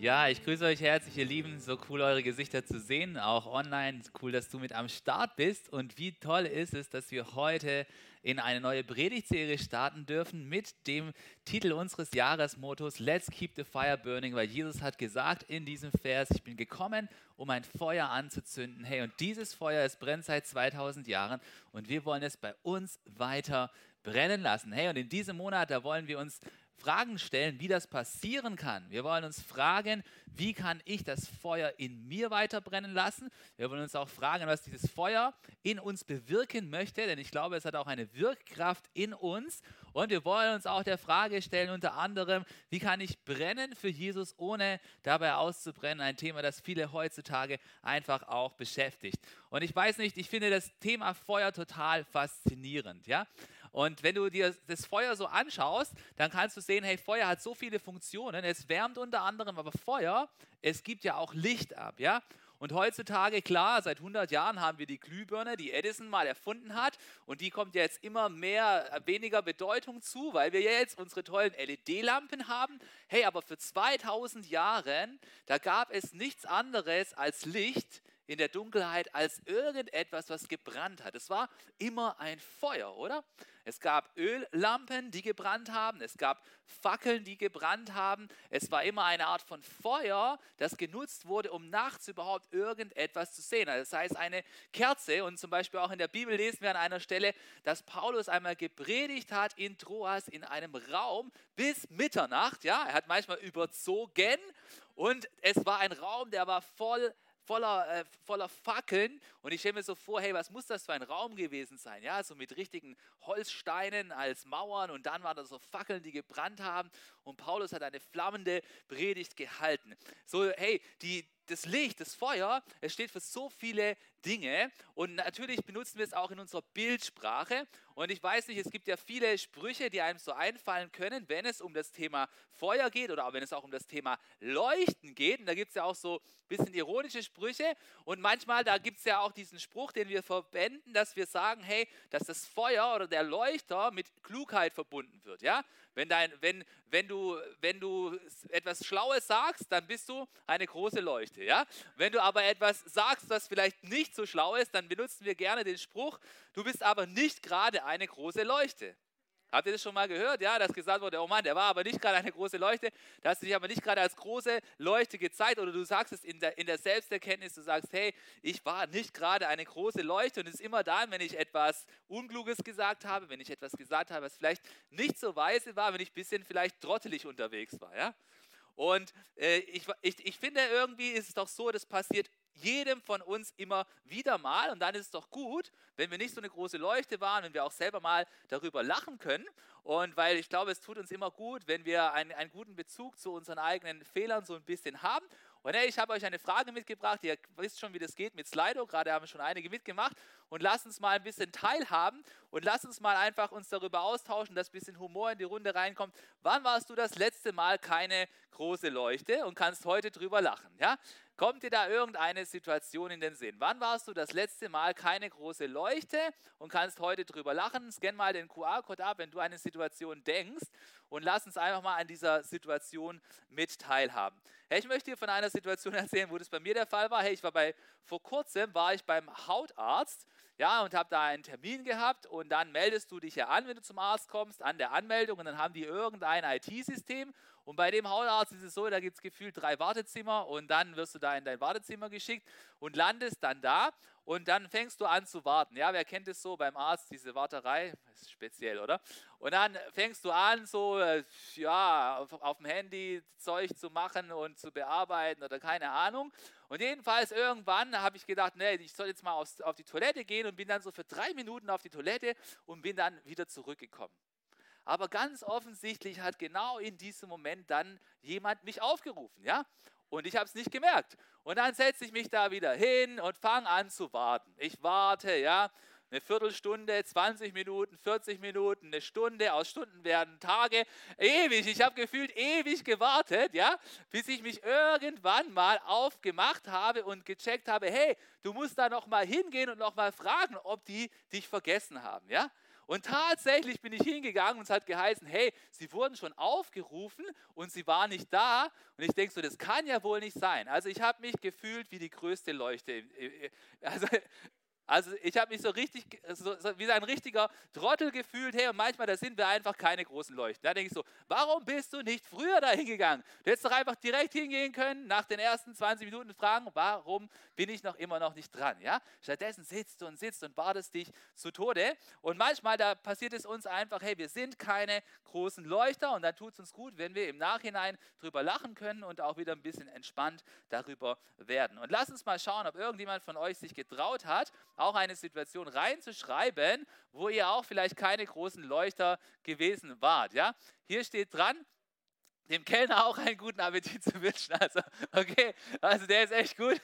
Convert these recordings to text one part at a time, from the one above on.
Ja, ich grüße euch herzlich, ihr Lieben. So cool, eure Gesichter zu sehen, auch online. Cool, dass du mit am Start bist. Und wie toll ist es, dass wir heute in eine neue Predigtserie starten dürfen mit dem Titel unseres Jahresmottos Let's Keep the Fire Burning, weil Jesus hat gesagt in diesem Vers, ich bin gekommen, um ein Feuer anzuzünden. Hey, und dieses Feuer, es brennt seit 2000 Jahren und wir wollen es bei uns weiter brennen lassen. Hey, und in diesem Monat, da wollen wir uns Fragen stellen, wie das passieren kann. Wir wollen uns fragen, wie kann ich das Feuer in mir weiter brennen lassen? Wir wollen uns auch fragen, was dieses Feuer in uns bewirken möchte, denn ich glaube, es hat auch eine Wirkkraft in uns. Und wir wollen uns auch der Frage stellen, unter anderem, wie kann ich brennen für Jesus, ohne dabei auszubrennen? Ein Thema, das viele heutzutage einfach auch beschäftigt. Und ich weiß nicht, ich finde das Thema Feuer total faszinierend. Ja? Und wenn du dir das Feuer so anschaust, dann kannst du sehen, hey, Feuer hat so viele Funktionen. Es wärmt unter anderem, aber Feuer, es gibt ja auch Licht ab, ja. Und heutzutage, klar, seit 100 Jahren haben wir die Glühbirne, die Edison mal erfunden hat. Und die kommt jetzt immer mehr, äh, weniger Bedeutung zu, weil wir jetzt unsere tollen LED-Lampen haben. Hey, aber für 2000 Jahren, da gab es nichts anderes als Licht in der Dunkelheit als irgendetwas, was gebrannt hat. Es war immer ein Feuer, oder? Es gab Öllampen, die gebrannt haben. Es gab Fackeln, die gebrannt haben. Es war immer eine Art von Feuer, das genutzt wurde, um nachts überhaupt irgendetwas zu sehen. Also das heißt eine Kerze. Und zum Beispiel auch in der Bibel lesen wir an einer Stelle, dass Paulus einmal gepredigt hat in Troas in einem Raum bis Mitternacht. Ja, er hat manchmal überzogen. Und es war ein Raum, der war voll voller, äh, voller Fackeln. Und ich stelle mir so vor, hey, was muss das für ein Raum gewesen sein? Ja, so mit richtigen Holzsteinen als Mauern und dann waren da so Fackeln, die gebrannt haben. Und Paulus hat eine flammende Predigt gehalten. So, hey, die, das Licht, das Feuer, es steht für so viele Dinge und natürlich benutzen wir es auch in unserer Bildsprache. Und ich weiß nicht, es gibt ja viele Sprüche, die einem so einfallen können, wenn es um das Thema Feuer geht oder wenn es auch um das Thema Leuchten geht. Und da gibt es ja auch so ein bisschen ironische Sprüche. Und manchmal, da gibt es ja auch diesen Spruch, den wir verwenden, dass wir sagen, hey, dass das Feuer oder der Leuchter mit Klugheit verbunden wird. Ja? Wenn, dein, wenn, wenn, du, wenn du etwas Schlaues sagst, dann bist du eine große Leuchte. Ja? Wenn du aber etwas sagst, das vielleicht nicht so schlau ist, dann benutzen wir gerne den Spruch, du bist aber nicht gerade eine große Leuchte. Habt ihr das schon mal gehört? Ja, dass gesagt wurde, oh Mann, der war aber nicht gerade eine große Leuchte, da hast du dich aber nicht gerade als große Leuchte gezeigt oder du sagst es in der, in der Selbsterkenntnis, du sagst, hey, ich war nicht gerade eine große Leuchte und es ist immer dann, wenn ich etwas Unkluges gesagt habe, wenn ich etwas gesagt habe, was vielleicht nicht so weise war, wenn ich ein bisschen vielleicht trottelig unterwegs war, ja. Und äh, ich, ich, ich finde irgendwie ist es doch so, das passiert jedem von uns immer wieder mal. Und dann ist es doch gut, wenn wir nicht so eine große Leuchte waren, wenn wir auch selber mal darüber lachen können. Und weil ich glaube, es tut uns immer gut, wenn wir einen, einen guten Bezug zu unseren eigenen Fehlern so ein bisschen haben. Und hey, ich habe euch eine Frage mitgebracht. Ihr wisst schon, wie das geht mit Slido. Gerade haben schon einige mitgemacht. Und lasst uns mal ein bisschen teilhaben und lasst uns mal einfach uns darüber austauschen, dass ein bisschen Humor in die Runde reinkommt. Wann warst du das letzte Mal keine große Leuchte und kannst heute drüber lachen? Ja? Kommt dir da irgendeine Situation in den Sinn? Wann warst du das letzte Mal keine große Leuchte und kannst heute drüber lachen? Scan mal den QR-Code ab, wenn du eine Situation denkst und lass uns einfach mal an dieser Situation mit teilhaben. Hey, ich möchte dir von einer Situation erzählen, wo das bei mir der Fall war. Hey, ich war bei, vor kurzem war ich beim Hautarzt ja, und habe da einen Termin gehabt und dann meldest du dich ja an, wenn du zum Arzt kommst, an der Anmeldung und dann haben die irgendein IT-System und bei dem Hautarzt ist es so, da gibt es gefühlt drei Wartezimmer und dann wirst du da in dein Wartezimmer geschickt und landest dann da und dann fängst du an zu warten. Ja, wer kennt es so beim Arzt, diese Warterei? Ist speziell, oder? Und dann fängst du an, so, äh, ja, auf, auf dem Handy Zeug zu machen und zu bearbeiten oder keine Ahnung. Und jedenfalls irgendwann habe ich gedacht, nee, ich soll jetzt mal auf, auf die Toilette gehen und bin dann so für drei Minuten auf die Toilette und bin dann wieder zurückgekommen. Aber ganz offensichtlich hat genau in diesem Moment dann jemand mich aufgerufen, ja? Und ich habe es nicht gemerkt. Und dann setze ich mich da wieder hin und fange an zu warten. Ich warte, ja. eine Viertelstunde, 20 Minuten, 40 Minuten, eine Stunde, aus Stunden werden Tage, ewig. Ich habe gefühlt ewig gewartet, ja, bis ich mich irgendwann mal aufgemacht habe und gecheckt habe, hey, du musst da noch mal hingehen und noch mal fragen, ob die dich vergessen haben, ja. Und tatsächlich bin ich hingegangen und es hat geheißen, hey, sie wurden schon aufgerufen und sie waren nicht da. Und ich denke so, das kann ja wohl nicht sein. Also ich habe mich gefühlt wie die größte Leuchte. Also also ich habe mich so richtig, so, so, wie ein richtiger Trottel gefühlt. Hey, und manchmal, da sind wir einfach keine großen Leuchten. Da denke ich so, warum bist du nicht früher da hingegangen? Du hättest doch einfach direkt hingehen können, nach den ersten 20 Minuten fragen, warum bin ich noch immer noch nicht dran? Ja? Stattdessen sitzt du und sitzt und wartest dich zu Tode. Und manchmal, da passiert es uns einfach, hey, wir sind keine großen Leuchter und dann tut es uns gut, wenn wir im Nachhinein drüber lachen können und auch wieder ein bisschen entspannt darüber werden. Und lass uns mal schauen, ob irgendjemand von euch sich getraut hat, auch eine Situation reinzuschreiben, wo ihr auch vielleicht keine großen Leuchter gewesen wart. Ja? Hier steht dran, dem Kellner auch einen guten Appetit zu wünschen. Also, okay, also der ist echt gut.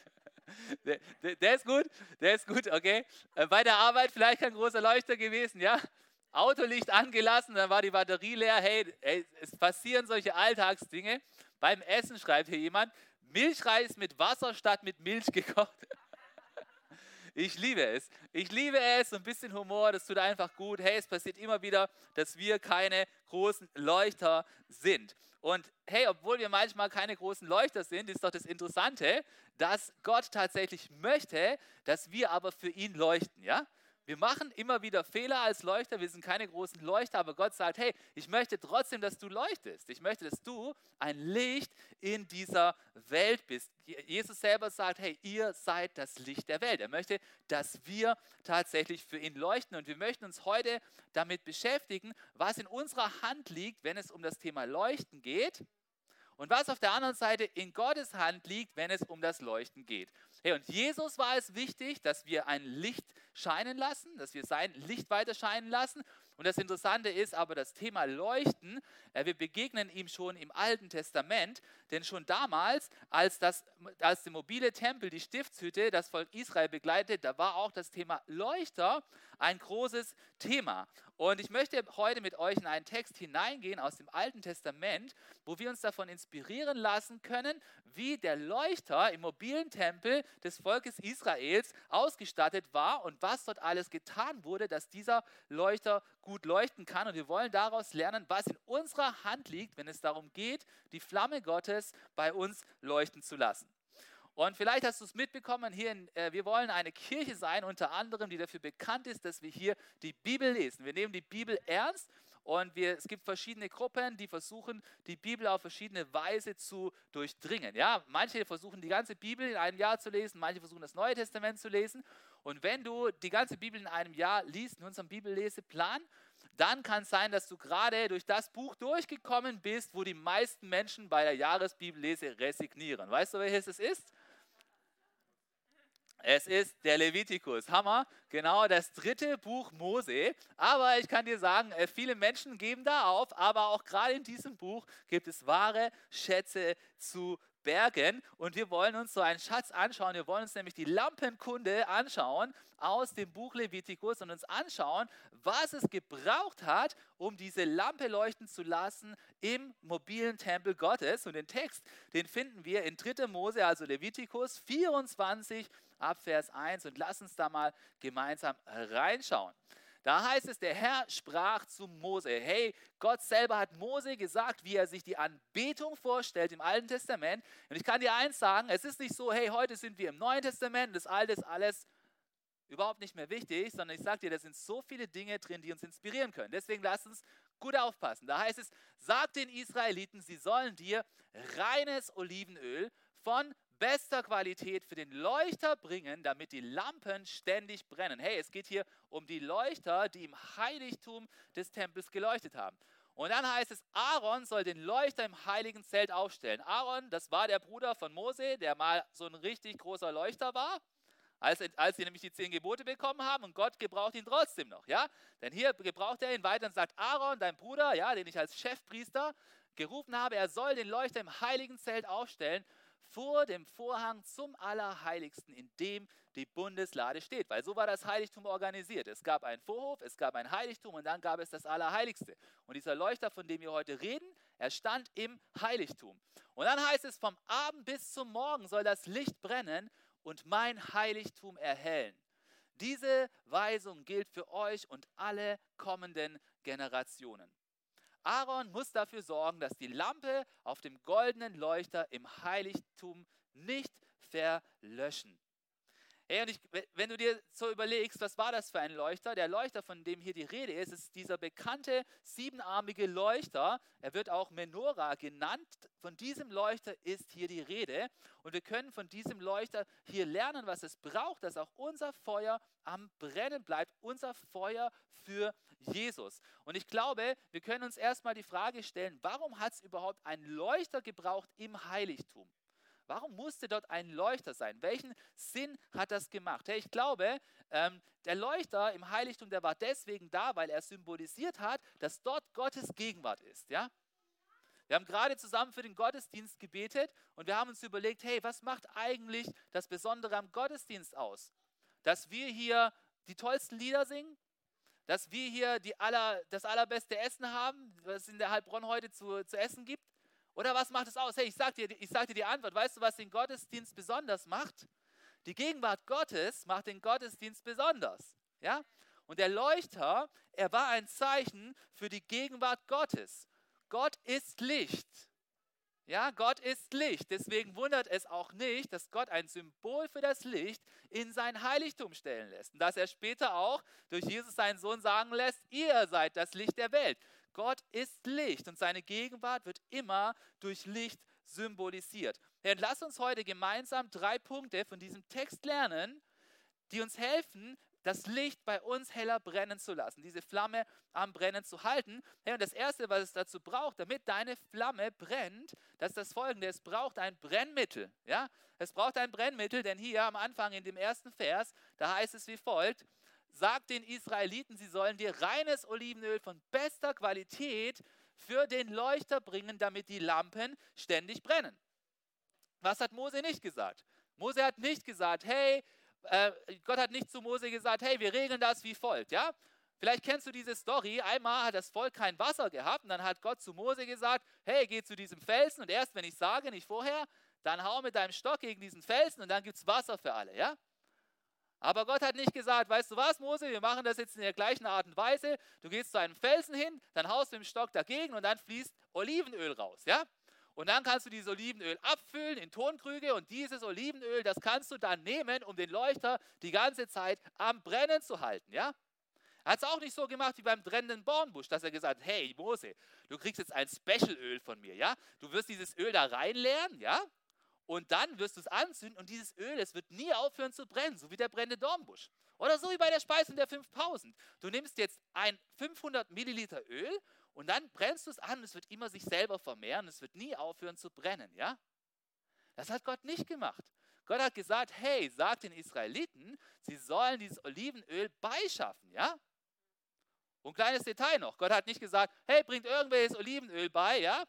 Der, der, der, ist gut, der ist gut, okay. Äh, bei der Arbeit vielleicht kein großer Leuchter gewesen, ja. Autolicht angelassen, dann war die Batterie leer. Hey, hey, es passieren solche Alltagsdinge. Beim Essen schreibt hier jemand, Milchreis mit Wasser statt mit Milch gekocht. Ich liebe es. Ich liebe es. ein bisschen Humor, das tut einfach gut. Hey, es passiert immer wieder, dass wir keine großen Leuchter sind. Und hey, obwohl wir manchmal keine großen Leuchter sind, ist doch das Interessante, dass Gott tatsächlich möchte, dass wir aber für ihn leuchten, ja? Wir machen immer wieder Fehler als Leuchter, wir sind keine großen Leuchter, aber Gott sagt, hey, ich möchte trotzdem, dass du leuchtest. Ich möchte, dass du ein Licht in dieser Welt bist. Jesus selber sagt, hey, ihr seid das Licht der Welt. Er möchte, dass wir tatsächlich für ihn leuchten und wir möchten uns heute damit beschäftigen, was in unserer Hand liegt, wenn es um das Thema Leuchten geht und was auf der anderen Seite in Gottes Hand liegt, wenn es um das Leuchten geht. Hey, und Jesus war es wichtig, dass wir ein Licht scheinen lassen, dass wir sein Licht weiter scheinen lassen. Und das Interessante ist aber das Thema Leuchten. Äh, wir begegnen ihm schon im Alten Testament, denn schon damals, als, das, als der mobile Tempel, die Stiftshütte, das Volk Israel begleitet, da war auch das Thema Leuchter ein großes Thema. Und ich möchte heute mit euch in einen Text hineingehen aus dem Alten Testament, wo wir uns davon inspirieren lassen können, wie der Leuchter im mobilen Tempel des Volkes Israels ausgestattet war und was dort alles getan wurde, dass dieser Leuchter gut leuchten kann. Und wir wollen daraus lernen, was in unserer Hand liegt, wenn es darum geht, die Flamme Gottes bei uns leuchten zu lassen. Und vielleicht hast du es mitbekommen, hier in, äh, wir wollen eine Kirche sein, unter anderem, die dafür bekannt ist, dass wir hier die Bibel lesen. Wir nehmen die Bibel ernst und wir, es gibt verschiedene Gruppen, die versuchen, die Bibel auf verschiedene Weise zu durchdringen. Ja, manche versuchen, die ganze Bibel in einem Jahr zu lesen, manche versuchen, das Neue Testament zu lesen. Und wenn du die ganze Bibel in einem Jahr liest, in unserem Bibelleseplan, dann kann es sein, dass du gerade durch das Buch durchgekommen bist, wo die meisten Menschen bei der Jahresbibellese resignieren. Weißt du, welches es ist? Es ist der Levitikus. Hammer. Genau, das dritte Buch Mose. Aber ich kann dir sagen, äh, viele Menschen geben da auf, aber auch gerade in diesem Buch gibt es wahre Schätze zu bergen. Und wir wollen uns so einen Schatz anschauen. Wir wollen uns nämlich die Lampenkunde anschauen aus dem Buch Levitikus und uns anschauen, was es gebraucht hat, um diese Lampe leuchten zu lassen im mobilen Tempel Gottes. Und den Text, den finden wir in 3. Mose, also Levitikus 24, ab Vers 1 und lass uns da mal gemeinsam reinschauen. Da heißt es, der Herr sprach zu Mose. Hey, Gott selber hat Mose gesagt, wie er sich die Anbetung vorstellt im Alten Testament. Und ich kann dir eins sagen, es ist nicht so, hey, heute sind wir im Neuen Testament, das Alte ist alles überhaupt nicht mehr wichtig, sondern ich sage dir, da sind so viele Dinge drin, die uns inspirieren können. Deswegen lass uns gut aufpassen. Da heißt es, sag den Israeliten, sie sollen dir reines Olivenöl von bester Qualität für den Leuchter bringen, damit die Lampen ständig brennen. Hey, es geht hier um die Leuchter, die im Heiligtum des Tempels geleuchtet haben. Und dann heißt es, Aaron soll den Leuchter im heiligen Zelt aufstellen. Aaron, das war der Bruder von Mose, der mal so ein richtig großer Leuchter war, als, als sie nämlich die zehn Gebote bekommen haben und Gott gebraucht ihn trotzdem noch. Ja? Denn hier gebraucht er ihn weiter und sagt, Aaron, dein Bruder, ja, den ich als Chefpriester gerufen habe, er soll den Leuchter im heiligen Zelt aufstellen vor dem Vorhang zum Allerheiligsten, in dem die Bundeslade steht. Weil so war das Heiligtum organisiert. Es gab einen Vorhof, es gab ein Heiligtum und dann gab es das Allerheiligste. Und dieser Leuchter, von dem wir heute reden, er stand im Heiligtum. Und dann heißt es, vom Abend bis zum Morgen soll das Licht brennen und mein Heiligtum erhellen. Diese Weisung gilt für euch und alle kommenden Generationen. Aaron muss dafür sorgen, dass die Lampe auf dem goldenen Leuchter im Heiligtum nicht verlöschen. Hey, und ich, wenn du dir so überlegst, was war das für ein Leuchter? Der Leuchter, von dem hier die Rede ist, ist dieser bekannte siebenarmige Leuchter. Er wird auch Menora genannt. Von diesem Leuchter ist hier die Rede. Und wir können von diesem Leuchter hier lernen, was es braucht, dass auch unser Feuer am Brennen bleibt. Unser Feuer für Jesus. Und ich glaube, wir können uns erstmal die Frage stellen, warum hat es überhaupt einen Leuchter gebraucht im Heiligtum? Warum musste dort ein Leuchter sein? Welchen Sinn hat das gemacht? Hey, ich glaube, ähm, der Leuchter im Heiligtum, der war deswegen da, weil er symbolisiert hat, dass dort Gottes Gegenwart ist. Ja? Wir haben gerade zusammen für den Gottesdienst gebetet und wir haben uns überlegt, hey, was macht eigentlich das Besondere am Gottesdienst aus? Dass wir hier die tollsten Lieder singen, dass wir hier aller, das allerbeste Essen haben, was es in der Heilbronn heute zu, zu essen gibt, oder was macht es aus? Hey, ich sage dir, sag dir die Antwort. Weißt du, was den Gottesdienst besonders macht? Die Gegenwart Gottes macht den Gottesdienst besonders. Ja? Und der Leuchter, er war ein Zeichen für die Gegenwart Gottes. Gott ist Licht. Ja, Gott ist Licht. Deswegen wundert es auch nicht, dass Gott ein Symbol für das Licht in sein Heiligtum stellen lässt. Und dass er später auch durch Jesus seinen Sohn sagen lässt, ihr seid das Licht der Welt. Gott ist Licht und seine Gegenwart wird immer durch Licht symbolisiert. Herr, lass uns heute gemeinsam drei Punkte von diesem Text lernen, die uns helfen, das Licht bei uns heller brennen zu lassen, diese Flamme am Brennen zu halten. Und das Erste, was es dazu braucht, damit deine Flamme brennt, das ist das Folgende, es braucht ein Brennmittel. Ja? Es braucht ein Brennmittel, denn hier am Anfang in dem ersten Vers, da heißt es wie folgt, sagt den Israeliten, sie sollen dir reines Olivenöl von bester Qualität für den Leuchter bringen, damit die Lampen ständig brennen. Was hat Mose nicht gesagt? Mose hat nicht gesagt, hey, äh, Gott hat nicht zu Mose gesagt, hey, wir regeln das wie folgt, ja? Vielleicht kennst du diese Story. Einmal hat das Volk kein Wasser gehabt und dann hat Gott zu Mose gesagt, hey, geh zu diesem Felsen und erst wenn ich sage, nicht vorher, dann hau mit deinem Stock gegen diesen Felsen und dann gibt es Wasser für alle, ja? Aber Gott hat nicht gesagt, weißt du was, Mose, wir machen das jetzt in der gleichen Art und Weise. Du gehst zu einem Felsen hin, dann haust du im Stock dagegen und dann fließt Olivenöl raus, ja? Und dann kannst du dieses Olivenöl abfüllen in Tonkrüge und dieses Olivenöl, das kannst du dann nehmen, um den Leuchter die ganze Zeit am Brennen zu halten, ja? Er hat es auch nicht so gemacht wie beim brennenden Bornbusch, dass er gesagt hat, hey Mose, du kriegst jetzt ein Specialöl von mir, ja? Du wirst dieses Öl da reinleeren, ja? Und dann wirst du es anzünden und dieses Öl, es wird nie aufhören zu brennen, so wie der brennende Dornbusch. Oder so wie bei der Speisung der 5000. Du nimmst jetzt ein 500 Milliliter Öl und dann brennst du es an und es wird immer sich selber vermehren, es wird nie aufhören zu brennen, ja? Das hat Gott nicht gemacht. Gott hat gesagt, hey, sag den Israeliten, sie sollen dieses Olivenöl beischaffen, ja? Und kleines Detail noch, Gott hat nicht gesagt, hey, bringt irgendwelches Olivenöl bei, ja?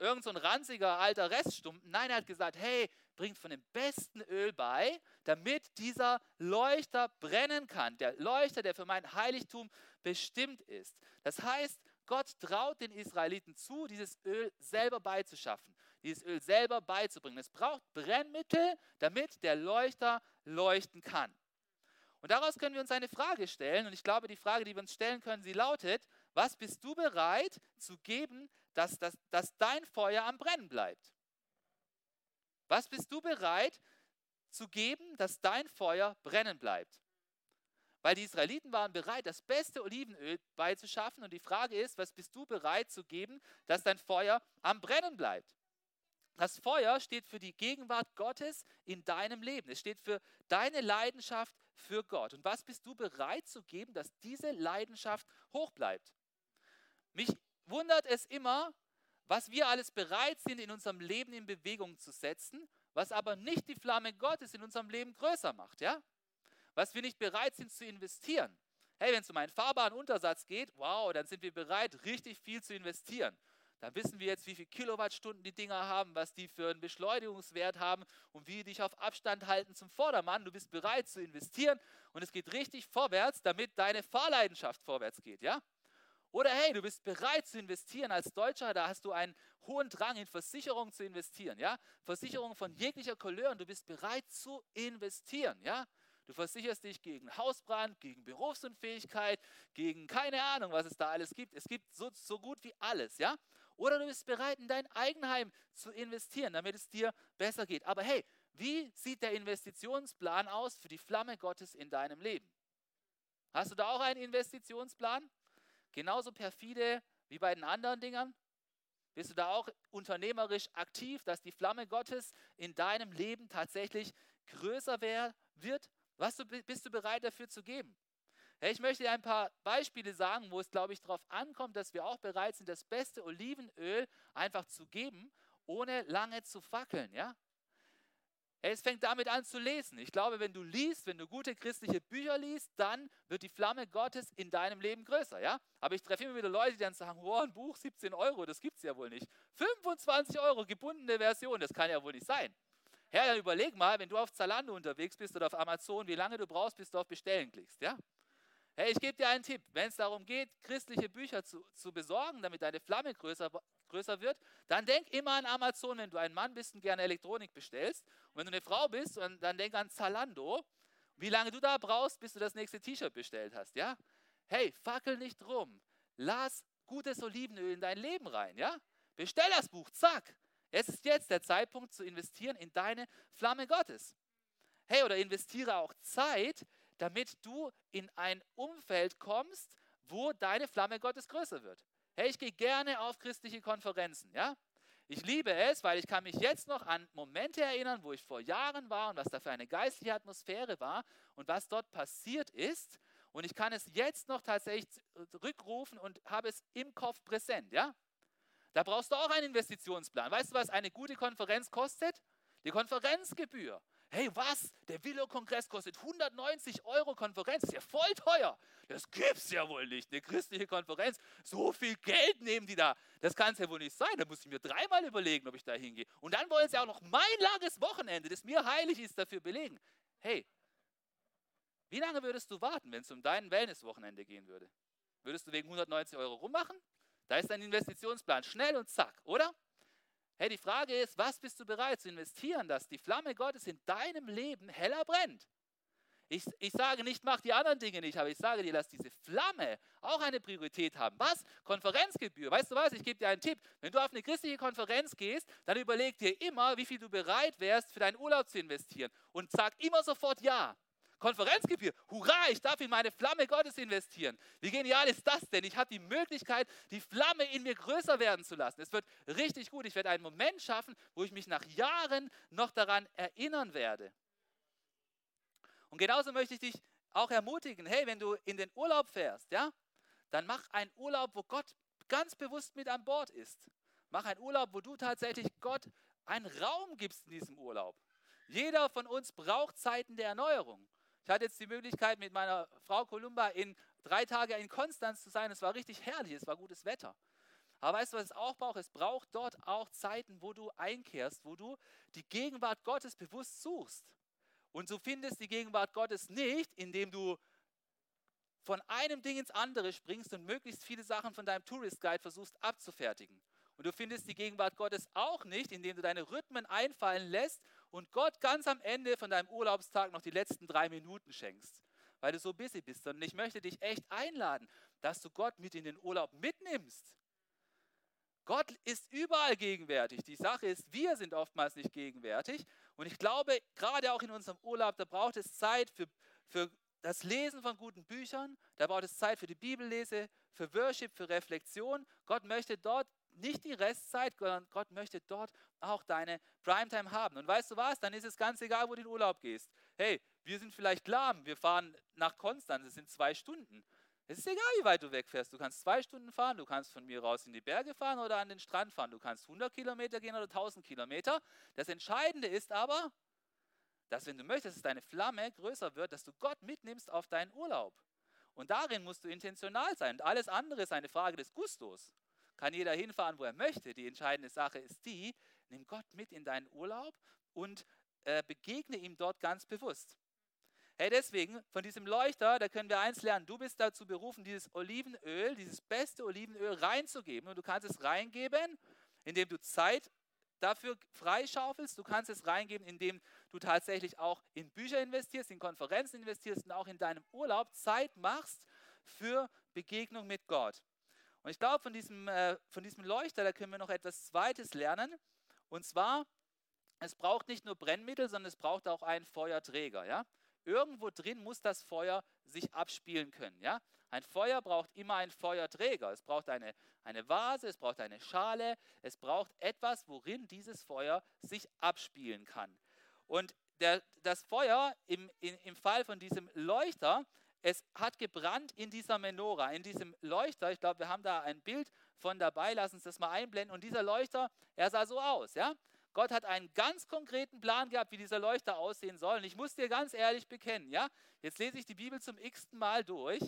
Irgend so ein ranziger alter Reststumpen. Nein, er hat gesagt, hey, bringt von dem besten Öl bei, damit dieser Leuchter brennen kann. Der Leuchter, der für mein Heiligtum bestimmt ist. Das heißt, Gott traut den Israeliten zu, dieses Öl selber beizuschaffen, dieses Öl selber beizubringen. Es braucht Brennmittel, damit der Leuchter leuchten kann. Und daraus können wir uns eine Frage stellen. Und ich glaube, die Frage, die wir uns stellen können, sie lautet, was bist du bereit zu geben, dass, dass, dass dein Feuer am Brennen bleibt? Was bist du bereit zu geben, dass dein Feuer brennen bleibt? Weil die Israeliten waren bereit, das beste Olivenöl beizuschaffen. Und die Frage ist, was bist du bereit zu geben, dass dein Feuer am Brennen bleibt? Das Feuer steht für die Gegenwart Gottes in deinem Leben. Es steht für deine Leidenschaft für Gott. Und was bist du bereit zu geben, dass diese Leidenschaft hoch bleibt? Mich wundert es immer, was wir alles bereit sind, in unserem Leben in Bewegung zu setzen, was aber nicht die Flamme Gottes in unserem Leben größer macht, ja? Was wir nicht bereit sind zu investieren. Hey, wenn es um einen fahrbaren Untersatz geht, wow, dann sind wir bereit, richtig viel zu investieren. dann wissen wir jetzt, wie viele Kilowattstunden die Dinger haben, was die für einen Beschleunigungswert haben und wie die dich auf Abstand halten zum Vordermann. Du bist bereit zu investieren und es geht richtig vorwärts, damit deine Fahrleidenschaft vorwärts geht, ja? Oder hey, du bist bereit zu investieren als Deutscher, da hast du einen hohen Drang in Versicherungen zu investieren, ja? Versicherungen von jeglicher Couleur und du bist bereit zu investieren, ja? Du versicherst dich gegen Hausbrand, gegen Berufsunfähigkeit, gegen keine Ahnung, was es da alles gibt. Es gibt so, so gut wie alles, ja? Oder du bist bereit, in dein Eigenheim zu investieren, damit es dir besser geht. Aber hey, wie sieht der Investitionsplan aus für die Flamme Gottes in deinem Leben? Hast du da auch einen Investitionsplan? Genauso perfide wie bei den anderen Dingern? Bist du da auch unternehmerisch aktiv, dass die Flamme Gottes in deinem Leben tatsächlich größer wird? Was bist du bereit dafür zu geben? Ich möchte dir ein paar Beispiele sagen, wo es, glaube ich, darauf ankommt, dass wir auch bereit sind, das beste Olivenöl einfach zu geben, ohne lange zu fackeln. Ja? Hey, es fängt damit an zu lesen. Ich glaube, wenn du liest, wenn du gute christliche Bücher liest, dann wird die Flamme Gottes in deinem Leben größer. Ja? Aber ich treffe immer wieder Leute, die dann sagen, oh, ein Buch, 17 Euro, das gibt es ja wohl nicht. 25 Euro, gebundene Version, das kann ja wohl nicht sein. Herr, dann überleg mal, wenn du auf Zalando unterwegs bist oder auf Amazon, wie lange du brauchst, bis du auf Bestellen klickst. Ja? Hey, ich gebe dir einen Tipp. Wenn es darum geht, christliche Bücher zu, zu besorgen, damit deine Flamme größer, größer wird, dann denk immer an Amazon, wenn du ein Mann bist und gerne Elektronik bestellst. Und wenn du eine Frau bist, dann denk an Zalando. Wie lange du da brauchst, bis du das nächste T-Shirt bestellt hast. Ja? Hey, fackel nicht rum. Lass gutes Olivenöl in dein Leben rein. Ja? Bestell das Buch, zack. Es ist jetzt der Zeitpunkt zu investieren in deine Flamme Gottes. Hey, oder investiere auch Zeit, damit du in ein Umfeld kommst, wo deine Flamme Gottes größer wird. Hey, ich gehe gerne auf christliche Konferenzen, ja? Ich liebe es, weil ich kann mich jetzt noch an Momente erinnern, wo ich vor Jahren war und was da für eine geistliche Atmosphäre war und was dort passiert ist. Und ich kann es jetzt noch tatsächlich rückrufen und habe es im Kopf präsent, ja? Da brauchst du auch einen Investitionsplan. Weißt du, was eine gute Konferenz kostet? Die Konferenzgebühr. Hey, was? Der Willow-Kongress kostet 190 Euro Konferenz. Ist ja voll teuer. Das gibt's ja wohl nicht. Eine christliche Konferenz. So viel Geld nehmen die da. Das kann es ja wohl nicht sein. Da muss ich mir dreimal überlegen, ob ich da hingehe. Und dann wollen sie auch noch mein langes Wochenende, das mir heilig ist, dafür belegen. Hey, wie lange würdest du warten, wenn es um dein Wellness-Wochenende gehen würde? Würdest du wegen 190 Euro rummachen? Da ist ein Investitionsplan, schnell und zack, oder? Hey, die Frage ist, was bist du bereit zu investieren, dass die Flamme Gottes in deinem Leben heller brennt? Ich, ich sage nicht, mach die anderen Dinge nicht, aber ich sage dir, lass diese Flamme auch eine Priorität haben. Was? Konferenzgebühr. Weißt du was? Ich gebe dir einen Tipp. Wenn du auf eine christliche Konferenz gehst, dann überleg dir immer, wie viel du bereit wärst, für deinen Urlaub zu investieren. Und sag immer sofort Ja. Konferenzgebühr. Hurra, ich darf in meine Flamme Gottes investieren. Wie genial ist das denn? Ich habe die Möglichkeit, die Flamme in mir größer werden zu lassen. Es wird richtig gut. Ich werde einen Moment schaffen, wo ich mich nach Jahren noch daran erinnern werde. Und genauso möchte ich dich auch ermutigen, hey, wenn du in den Urlaub fährst, ja, dann mach einen Urlaub, wo Gott ganz bewusst mit an Bord ist. Mach einen Urlaub, wo du tatsächlich Gott einen Raum gibst in diesem Urlaub. Jeder von uns braucht Zeiten der Erneuerung. Ich hatte jetzt die Möglichkeit, mit meiner Frau Columba in drei Tage in Konstanz zu sein. Es war richtig herrlich, es war gutes Wetter. Aber weißt du, was es auch braucht? Es braucht dort auch Zeiten, wo du einkehrst, wo du die Gegenwart Gottes bewusst suchst. Und du findest die Gegenwart Gottes nicht, indem du von einem Ding ins andere springst und möglichst viele Sachen von deinem Tourist Guide versuchst abzufertigen. Und du findest die Gegenwart Gottes auch nicht, indem du deine Rhythmen einfallen lässt und Gott ganz am Ende von deinem Urlaubstag noch die letzten drei Minuten schenkst, weil du so busy bist. Und ich möchte dich echt einladen, dass du Gott mit in den Urlaub mitnimmst. Gott ist überall gegenwärtig. Die Sache ist, wir sind oftmals nicht gegenwärtig. Und ich glaube, gerade auch in unserem Urlaub, da braucht es Zeit für, für das Lesen von guten Büchern, da braucht es Zeit für die Bibellese, für Worship, für Reflexion. Gott möchte dort nicht die Restzeit, sondern Gott möchte dort auch deine Primetime haben. Und weißt du was? Dann ist es ganz egal, wo du in Urlaub gehst. Hey, wir sind vielleicht lahm, wir fahren nach Konstanz, es sind zwei Stunden. Es ist egal, wie weit du wegfährst. Du kannst zwei Stunden fahren, du kannst von mir raus in die Berge fahren oder an den Strand fahren. Du kannst 100 Kilometer gehen oder 1000 Kilometer. Das Entscheidende ist aber, dass wenn du möchtest, dass deine Flamme größer wird, dass du Gott mitnimmst auf deinen Urlaub. Und darin musst du intentional sein. Und alles andere ist eine Frage des Gustos. Kann jeder hinfahren, wo er möchte. Die entscheidende Sache ist die, nimm Gott mit in deinen Urlaub und äh, begegne ihm dort ganz bewusst. Hey, deswegen, von diesem Leuchter, da können wir eins lernen. Du bist dazu berufen, dieses Olivenöl, dieses beste Olivenöl reinzugeben. Und du kannst es reingeben, indem du Zeit dafür freischaufelst. Du kannst es reingeben, indem du tatsächlich auch in Bücher investierst, in Konferenzen investierst und auch in deinem Urlaub Zeit machst für Begegnung mit Gott. Und ich glaube, von diesem, äh, von diesem Leuchter, da können wir noch etwas Zweites lernen. Und zwar, es braucht nicht nur Brennmittel, sondern es braucht auch einen Feuerträger. Ja? Irgendwo drin muss das Feuer sich abspielen können. Ja? Ein Feuer braucht immer einen Feuerträger. Es braucht eine, eine Vase, es braucht eine Schale, es braucht etwas, worin dieses Feuer sich abspielen kann. Und der, das Feuer im, im Fall von diesem Leuchter, es hat gebrannt in dieser Menora, in diesem Leuchter. Ich glaube, wir haben da ein Bild von dabei. Lass uns das mal einblenden. Und dieser Leuchter, er sah so aus. Ja? Gott hat einen ganz konkreten Plan gehabt, wie dieser Leuchter aussehen soll. Und ich muss dir ganz ehrlich bekennen, ja, jetzt lese ich die Bibel zum x-ten Mal durch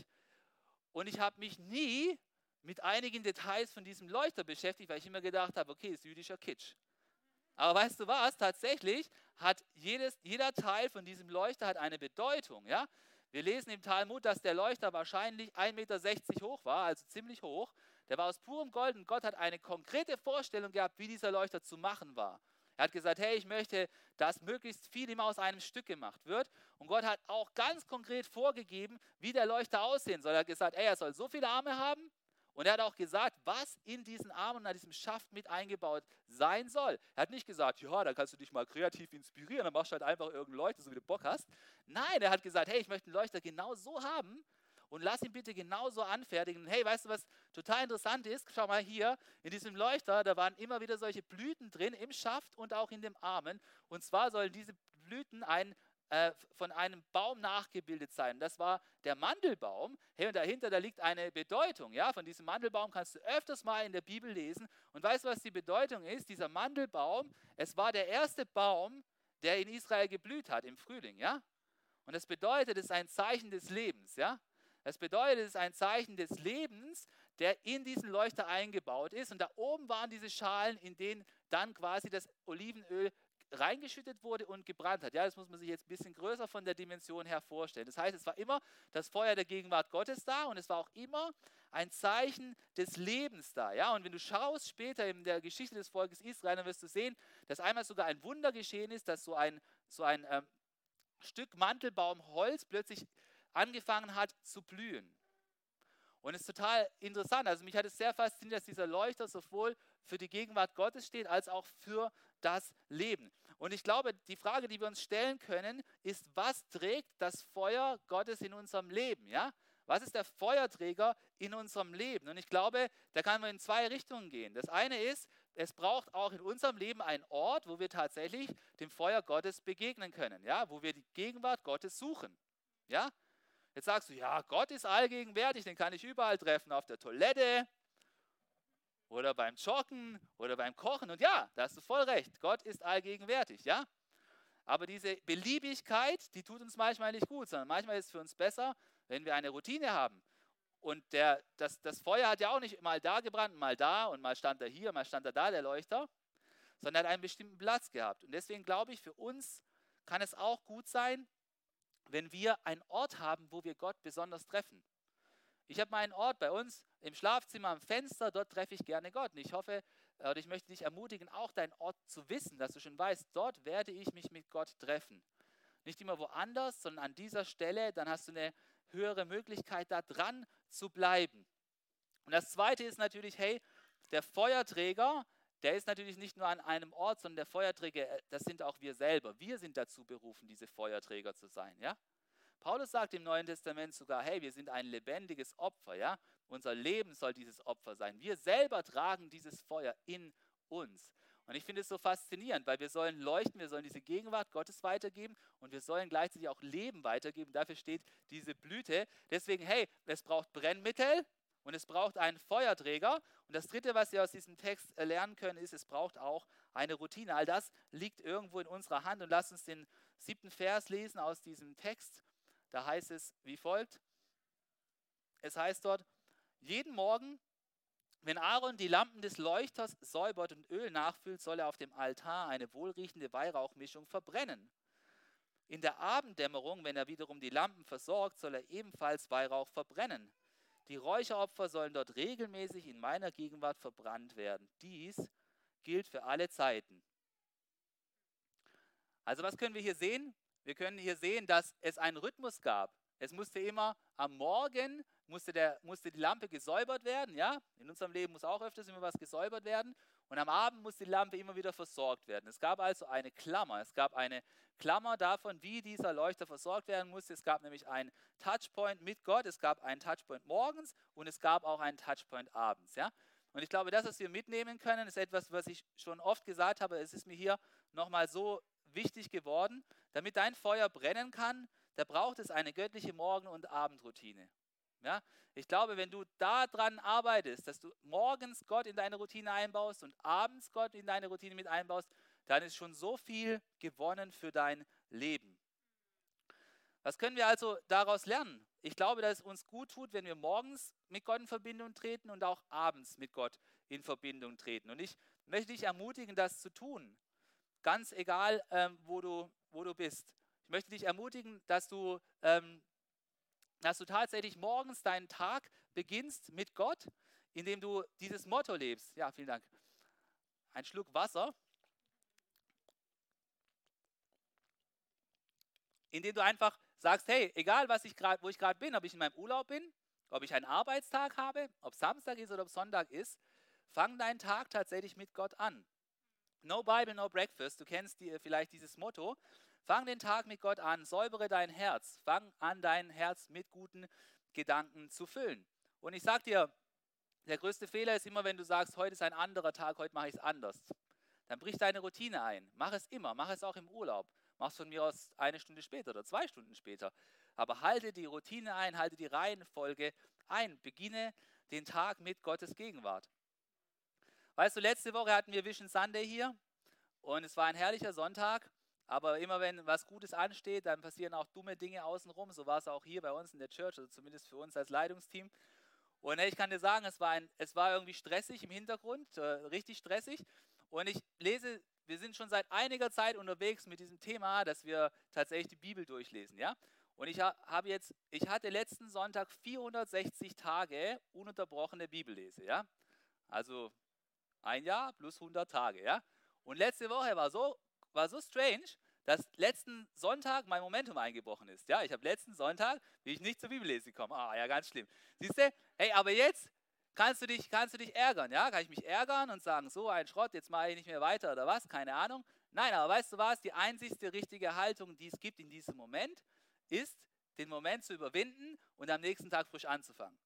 und ich habe mich nie mit einigen Details von diesem Leuchter beschäftigt, weil ich immer gedacht habe, okay, ist jüdischer Kitsch. Aber weißt du was? Tatsächlich hat jedes, jeder Teil von diesem Leuchter hat eine Bedeutung. Ja? Wir lesen im Talmud, dass der Leuchter wahrscheinlich 1,60 Meter hoch war, also ziemlich hoch. Der war aus purem Gold und Gott hat eine konkrete Vorstellung gehabt, wie dieser Leuchter zu machen war. Er hat gesagt, hey, ich möchte, dass möglichst viel immer aus einem Stück gemacht wird. Und Gott hat auch ganz konkret vorgegeben, wie der Leuchter aussehen soll. Er hat gesagt, ey, er soll so viele Arme haben. Und er hat auch gesagt, was in diesen Armen und an diesem Schaft mit eingebaut sein soll. Er hat nicht gesagt, ja, da kannst du dich mal kreativ inspirieren, dann machst du halt einfach irgendeinen Leuchter, so wie du Bock hast. Nein, er hat gesagt, hey, ich möchte einen Leuchter genau so haben, und lass ihn bitte genauso anfertigen. Hey, weißt du, was total interessant ist? Schau mal hier, in diesem Leuchter, da waren immer wieder solche Blüten drin, im Schaft und auch in dem Armen. Und zwar sollen diese Blüten ein, äh, von einem Baum nachgebildet sein. Das war der Mandelbaum. Hey, und dahinter, da liegt eine Bedeutung. Ja? Von diesem Mandelbaum kannst du öfters mal in der Bibel lesen. Und weißt du, was die Bedeutung ist? Dieser Mandelbaum, es war der erste Baum, der in Israel geblüht hat im Frühling. Ja? Und das bedeutet, es ist ein Zeichen des Lebens. Ja? Das bedeutet, es ist ein Zeichen des Lebens, der in diesen Leuchter eingebaut ist. Und da oben waren diese Schalen, in denen dann quasi das Olivenöl reingeschüttet wurde und gebrannt hat. Ja, das muss man sich jetzt ein bisschen größer von der Dimension her vorstellen. Das heißt, es war immer das Feuer der Gegenwart Gottes da und es war auch immer ein Zeichen des Lebens da. Ja, und wenn du schaust später in der Geschichte des Volkes Israel, dann wirst du sehen, dass einmal sogar ein Wunder geschehen ist, dass so ein, so ein ähm, Stück Mantelbaumholz plötzlich angefangen hat zu blühen. Und es ist total interessant. Also mich hat es sehr fasziniert, dass dieser Leuchter sowohl für die Gegenwart Gottes steht, als auch für das Leben. Und ich glaube, die Frage, die wir uns stellen können, ist, was trägt das Feuer Gottes in unserem Leben? Ja? Was ist der Feuerträger in unserem Leben? Und ich glaube, da kann man in zwei Richtungen gehen. Das eine ist, es braucht auch in unserem Leben einen Ort, wo wir tatsächlich dem Feuer Gottes begegnen können, ja? wo wir die Gegenwart Gottes suchen. Ja? Jetzt sagst du, ja, Gott ist allgegenwärtig, den kann ich überall treffen, auf der Toilette oder beim Joggen oder beim Kochen. Und ja, da hast du voll recht, Gott ist allgegenwärtig, ja. Aber diese Beliebigkeit, die tut uns manchmal nicht gut, sondern manchmal ist es für uns besser, wenn wir eine Routine haben. Und der, das, das Feuer hat ja auch nicht mal da gebrannt, mal da und mal stand er hier, mal stand er da, der Leuchter, sondern hat einen bestimmten Platz gehabt. Und deswegen glaube ich, für uns kann es auch gut sein, wenn wir einen Ort haben, wo wir Gott besonders treffen. Ich habe meinen Ort bei uns im Schlafzimmer am Fenster, dort treffe ich gerne Gott. Und ich hoffe, äh, oder ich möchte dich ermutigen, auch deinen Ort zu wissen, dass du schon weißt, dort werde ich mich mit Gott treffen. Nicht immer woanders, sondern an dieser Stelle, dann hast du eine höhere Möglichkeit, da dran zu bleiben. Und das Zweite ist natürlich, hey, der Feuerträger, der ist natürlich nicht nur an einem Ort, sondern der Feuerträger, äh, das sind auch wir selber. Wir sind dazu berufen, diese Feuerträger zu sein. Ja? Paulus sagt im Neuen Testament sogar, hey, wir sind ein lebendiges Opfer. Ja? Unser Leben soll dieses Opfer sein. Wir selber tragen dieses Feuer in uns. Und ich finde es so faszinierend, weil wir sollen leuchten, wir sollen diese Gegenwart Gottes weitergeben und wir sollen gleichzeitig auch Leben weitergeben. Dafür steht diese Blüte. Deswegen, hey, es braucht Brennmittel, und es braucht einen Feuerträger. Und das Dritte, was wir aus diesem Text lernen können, ist, es braucht auch eine Routine. All das liegt irgendwo in unserer Hand. Und lasst uns den siebten Vers lesen aus diesem Text. Da heißt es wie folgt. Es heißt dort, jeden Morgen wenn Aaron die Lampen des Leuchters säubert und Öl nachfüllt, soll er auf dem Altar eine wohlriechende Weihrauchmischung verbrennen. In der Abenddämmerung, wenn er wiederum die Lampen versorgt, soll er ebenfalls Weihrauch verbrennen. Die Räucheropfer sollen dort regelmäßig in meiner Gegenwart verbrannt werden. Dies gilt für alle Zeiten. Also was können wir hier sehen? Wir können hier sehen, dass es einen Rhythmus gab. Es musste immer am Morgen musste, der, musste die Lampe gesäubert werden. Ja? In unserem Leben muss auch öfters immer was gesäubert werden. Und am Abend musste die Lampe immer wieder versorgt werden. Es gab also eine Klammer. Es gab eine Klammer davon, wie dieser Leuchter versorgt werden musste. Es gab nämlich einen Touchpoint mit Gott. Es gab einen Touchpoint morgens und es gab auch einen Touchpoint abends. Ja? Und ich glaube, das, was wir mitnehmen können, ist etwas, was ich schon oft gesagt habe. Es ist mir hier nochmal so wichtig geworden. Damit dein Feuer brennen kann, da braucht es eine göttliche Morgen- und Abendroutine. Ja? Ich glaube, wenn du daran arbeitest, dass du morgens Gott in deine Routine einbaust und abends Gott in deine Routine mit einbaust, dann ist schon so viel gewonnen für dein Leben. Was können wir also daraus lernen? Ich glaube, dass es uns gut tut, wenn wir morgens mit Gott in Verbindung treten und auch abends mit Gott in Verbindung treten. Und ich möchte dich ermutigen, das zu tun. Ganz egal, ähm, wo, du, wo du bist. Ich möchte dich ermutigen, dass du ähm, dass du tatsächlich morgens deinen Tag beginnst mit Gott, indem du dieses Motto lebst. Ja, vielen Dank. Ein Schluck Wasser. Indem du einfach sagst, hey, egal was ich grad, wo ich gerade bin, ob ich in meinem Urlaub bin, ob ich einen Arbeitstag habe, ob Samstag ist oder ob Sonntag ist, fang deinen Tag tatsächlich mit Gott an. No Bible, no breakfast. Du kennst die, vielleicht dieses Motto. Fang den Tag mit Gott an, säubere dein Herz, fang an, dein Herz mit guten Gedanken zu füllen. Und ich sage dir, der größte Fehler ist immer, wenn du sagst, heute ist ein anderer Tag, heute mache ich es anders. Dann brich deine Routine ein. Mach es immer, mach es auch im Urlaub. Mach es von mir aus eine Stunde später oder zwei Stunden später. Aber halte die Routine ein, halte die Reihenfolge ein. Beginne den Tag mit Gottes Gegenwart. Weißt du, letzte Woche hatten wir Vision Sunday hier und es war ein herrlicher Sonntag. Aber immer wenn was Gutes ansteht, dann passieren auch dumme Dinge außenrum. So war es auch hier bei uns in der Church, also zumindest für uns als Leitungsteam. Und ich kann dir sagen, es war, ein, es war irgendwie stressig im Hintergrund, äh, richtig stressig. Und ich lese, wir sind schon seit einiger Zeit unterwegs mit diesem Thema, dass wir tatsächlich die Bibel durchlesen, ja. Und ich habe jetzt, ich hatte letzten Sonntag 460 Tage ununterbrochene Bibellese, ja. Also ein Jahr plus 100 Tage, ja. Und letzte Woche war so, war so strange, dass letzten Sonntag mein Momentum eingebrochen ist. Ja, ich habe letzten Sonntag, wie ich nicht zur Bibellese gekommen. Ah, ja, ganz schlimm. Siehst du? Hey, aber jetzt kannst du dich, kannst du dich ärgern. Ja, kann ich mich ärgern und sagen, so ein Schrott, jetzt mache ich nicht mehr weiter oder was? Keine Ahnung. Nein, aber weißt du was? Die einzigste richtige Haltung, die es gibt in diesem Moment, ist, den Moment zu überwinden und am nächsten Tag frisch anzufangen.